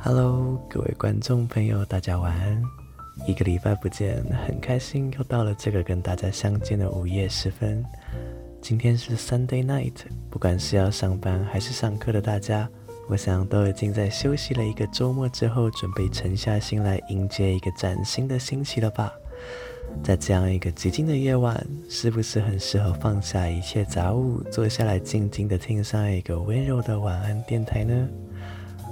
Hello，各位观众朋友，大家晚安。一个礼拜不见，很开心又到了这个跟大家相见的午夜时分。今天是 Sunday night，不管是要上班还是上课的大家，我想都已经在休息了一个周末之后，准备沉下心来迎接一个崭新的星期了吧？在这样一个寂静的夜晚，是不是很适合放下一切杂物，坐下来静静的听上一个温柔的晚安电台呢？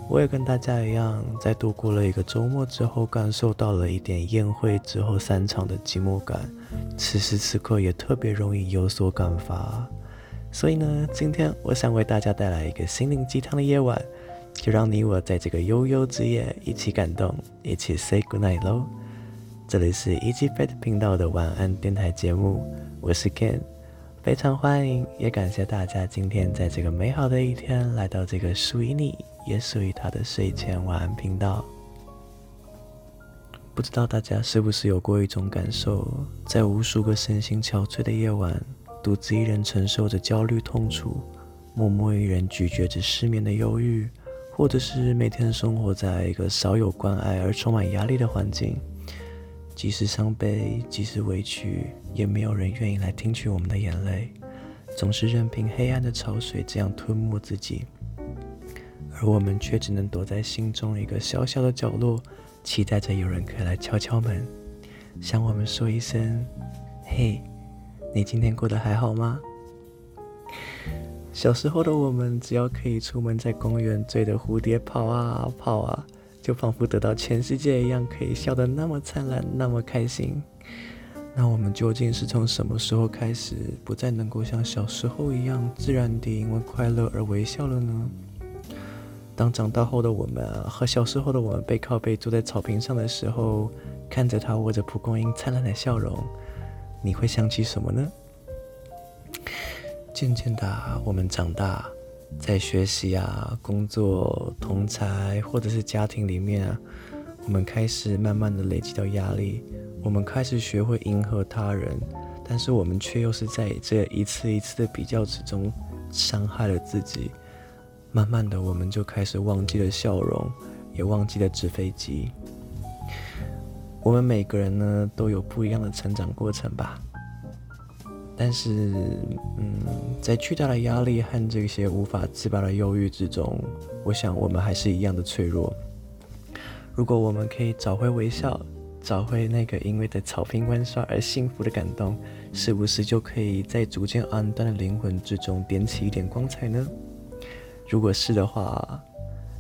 我也跟大家一样，在度过了一个周末之后，感受到了一点宴会之后散场的寂寞感。此时此刻也特别容易有所感发。所以呢，今天我想为大家带来一个心灵鸡汤的夜晚，就让你我在这个悠悠之夜一起感动，一起 say good night 喽。这里是 Easy Fat 频道的晚安电台节目，我是 Ken。非常欢迎，也感谢大家今天在这个美好的一天来到这个属于你，也属于他的睡前晚安频道。不知道大家是不是有过一种感受，在无数个身心憔悴的夜晚，独自一人承受着焦虑痛楚，默默一人咀嚼着失眠的忧郁，或者是每天生活在一个少有关爱而充满压力的环境。即使伤悲，即使委屈，也没有人愿意来听取我们的眼泪，总是任凭黑暗的潮水这样吞没自己，而我们却只能躲在心中一个小小的角落，期待着有人可以来敲敲门，向我们说一声：“嘿，你今天过得还好吗？”小时候的我们，只要可以出门在公园追着蝴蝶跑啊跑啊。就仿佛得到全世界一样，可以笑得那么灿烂，那么开心。那我们究竟是从什么时候开始，不再能够像小时候一样自然地因为快乐而微笑了呢？当长大后的我们和小时候的我们背靠背坐在草坪上的时候，看着他握着蒲公英灿烂的笑容，你会想起什么呢？渐渐的，我们长大。在学习啊、工作、同才或者是家庭里面啊，我们开始慢慢的累积到压力，我们开始学会迎合他人，但是我们却又是在这一次一次的比较之中伤害了自己。慢慢的，我们就开始忘记了笑容，也忘记了纸飞机。我们每个人呢，都有不一样的成长过程吧。但是，嗯，在巨大的压力和这些无法自拔的忧郁之中，我想我们还是一样的脆弱。如果我们可以找回微笑，找回那个因为在草坪玩耍而幸福的感动，是不是就可以在逐渐暗淡的灵魂之中点起一点光彩呢？如果是的话，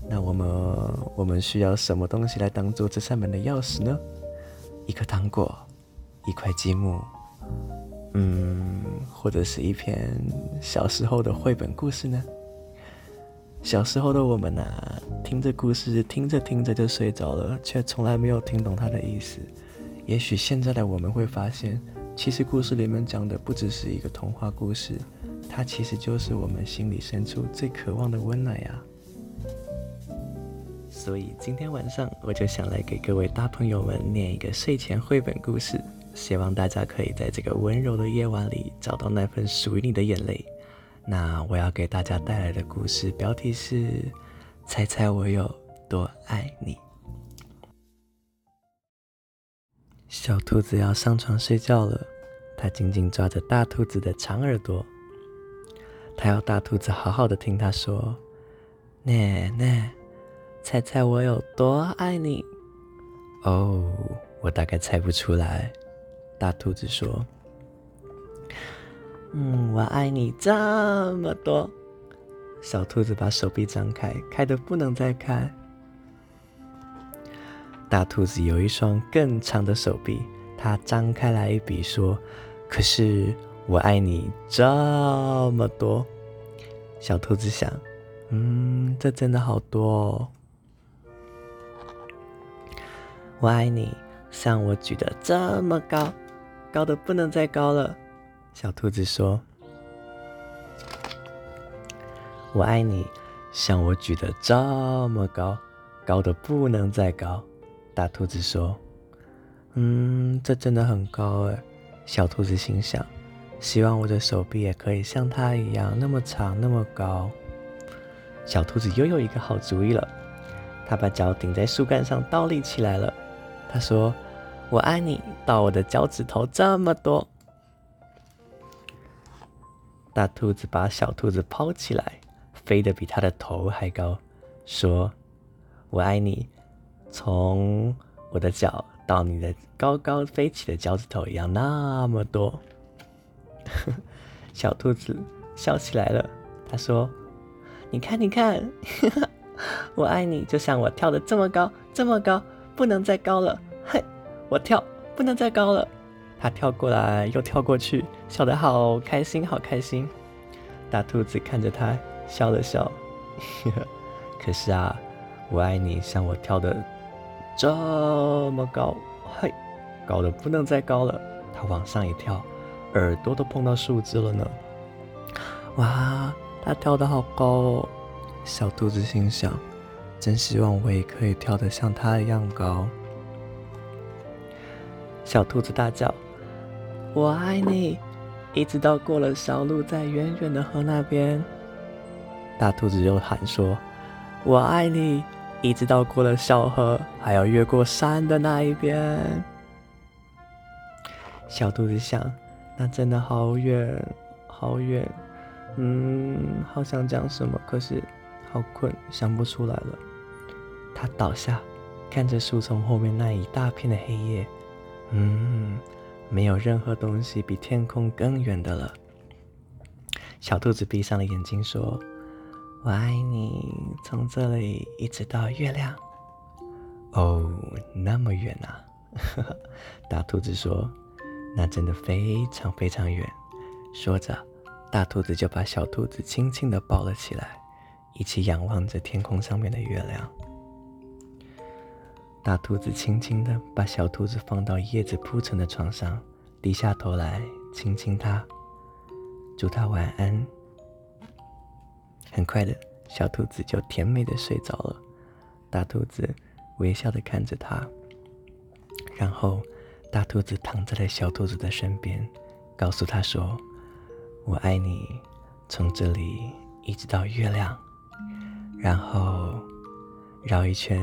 那我们我们需要什么东西来当做这扇门的钥匙呢？一颗糖果，一块积木。嗯，或者是一篇小时候的绘本故事呢？小时候的我们啊，听着故事，听着听着就睡着了，却从来没有听懂它的意思。也许现在的我们会发现，其实故事里面讲的不只是一个童话故事，它其实就是我们心里深处最渴望的温暖呀。所以今天晚上，我就想来给各位大朋友们念一个睡前绘本故事。希望大家可以在这个温柔的夜晚里找到那份属于你的眼泪。那我要给大家带来的故事标题是：猜猜我有多爱你。小兔子要上床睡觉了，它紧紧抓着大兔子的长耳朵，他要大兔子好好的听他说：“奶奶，猜猜我有多爱你？”哦，我大概猜不出来。大兔子说：“嗯，我爱你这么多。”小兔子把手臂张开，开得不能再开。大兔子有一双更长的手臂，它张开来一比说：“可是我爱你这么多。”小兔子想：“嗯，这真的好多哦。”我爱你，像我举得这么高。高的不能再高了，小兔子说：“我爱你，像我举得这么高，高的不能再高。”大兔子说：“嗯，这真的很高哎。”小兔子心想：“希望我的手臂也可以像它一样那么长那么高。”小兔子又有一个好主意了，它把脚顶在树干上倒立起来了。它说：“我爱你到我的脚趾头这么多。”大兔子把小兔子抛起来，飞得比它的头还高，说：“我爱你，从我的脚到你的高高飞起的脚趾头一样那么多。” 小兔子笑起来了，他说：“你看，你看，我爱你，就像我跳得这么高，这么高，不能再高了。嘿，我跳，不能再高了。”他跳过来又跳过去，笑得好开心，好开心。大兔子看着他笑了笑，可是啊，我爱你，像我跳得这么高，嘿，高的不能再高了。他往上一跳，耳朵都碰到树枝了呢。哇，它跳得好高哦！小兔子心想，真希望我也可以跳得像它一样高。小兔子大叫。我爱你，一直到过了小路，在远远的河那边。大兔子又喊说：“我爱你，一直到过了小河，还要越过山的那一边。”小兔子想：“那真的好远，好远。嗯，好想讲什么，可是好困，想不出来了。”它倒下，看着树丛后面那一大片的黑夜。嗯。没有任何东西比天空更远的了。小兔子闭上了眼睛，说：“我爱你，从这里一直到月亮。”哦，那么远啊！大兔子说：“那真的非常非常远。”说着，大兔子就把小兔子轻轻地抱了起来，一起仰望着天空上面的月亮。大兔子轻轻地把小兔子放到叶子铺成的床上，低下头来亲亲它，祝它晚安。很快的，小兔子就甜美的睡着了。大兔子微笑的看着它，然后大兔子躺在了小兔子的身边，告诉它说：“我爱你，从这里一直到月亮，然后绕一圈。”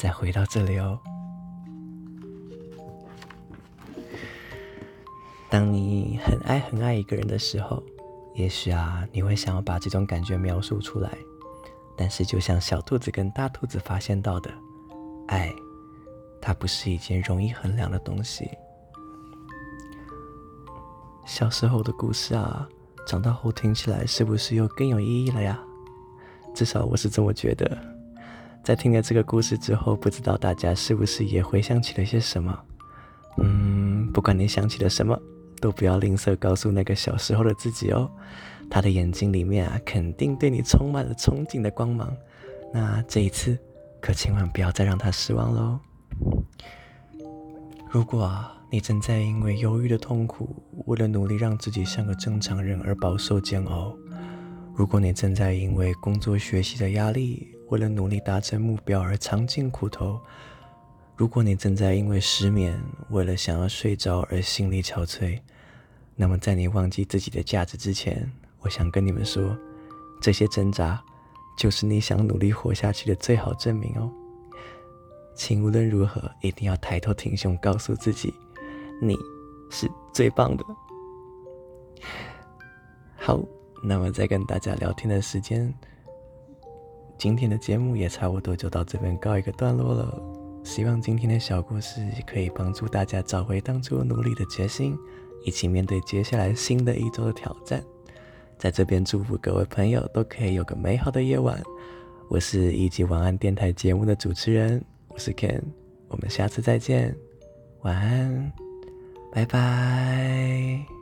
再回到这里哦。当你很爱很爱一个人的时候，也许啊，你会想要把这种感觉描述出来。但是，就像小兔子跟大兔子发现到的，爱，它不是一件容易衡量的东西。小时候的故事啊，长大后听起来是不是又更有意义了呀？至少我是这么觉得。在听了这个故事之后，不知道大家是不是也回想起了些什么？嗯，不管你想起了什么，都不要吝啬告诉那个小时候的自己哦。他的眼睛里面啊，肯定对你充满了憧憬的光芒。那这一次，可千万不要再让他失望喽。如果，你正在因为忧郁的痛苦，为了努力让自己像个正常人而饱受煎熬；如果你正在因为工作学习的压力，为了努力达成目标而尝尽苦头，如果你正在因为失眠，为了想要睡着而心力憔悴，那么在你忘记自己的价值之前，我想跟你们说，这些挣扎就是你想努力活下去的最好证明哦。请无论如何一定要抬头挺胸，告诉自己，你是最棒的。好，那么在跟大家聊天的时间。今天的节目也差不多就到这边告一个段落了。希望今天的小故事可以帮助大家找回当初努力的决心，一起面对接下来新的一周的挑战。在这边祝福各位朋友都可以有个美好的夜晚。我是一级晚安电台节目的主持人，我是 Ken，我们下次再见，晚安，拜拜。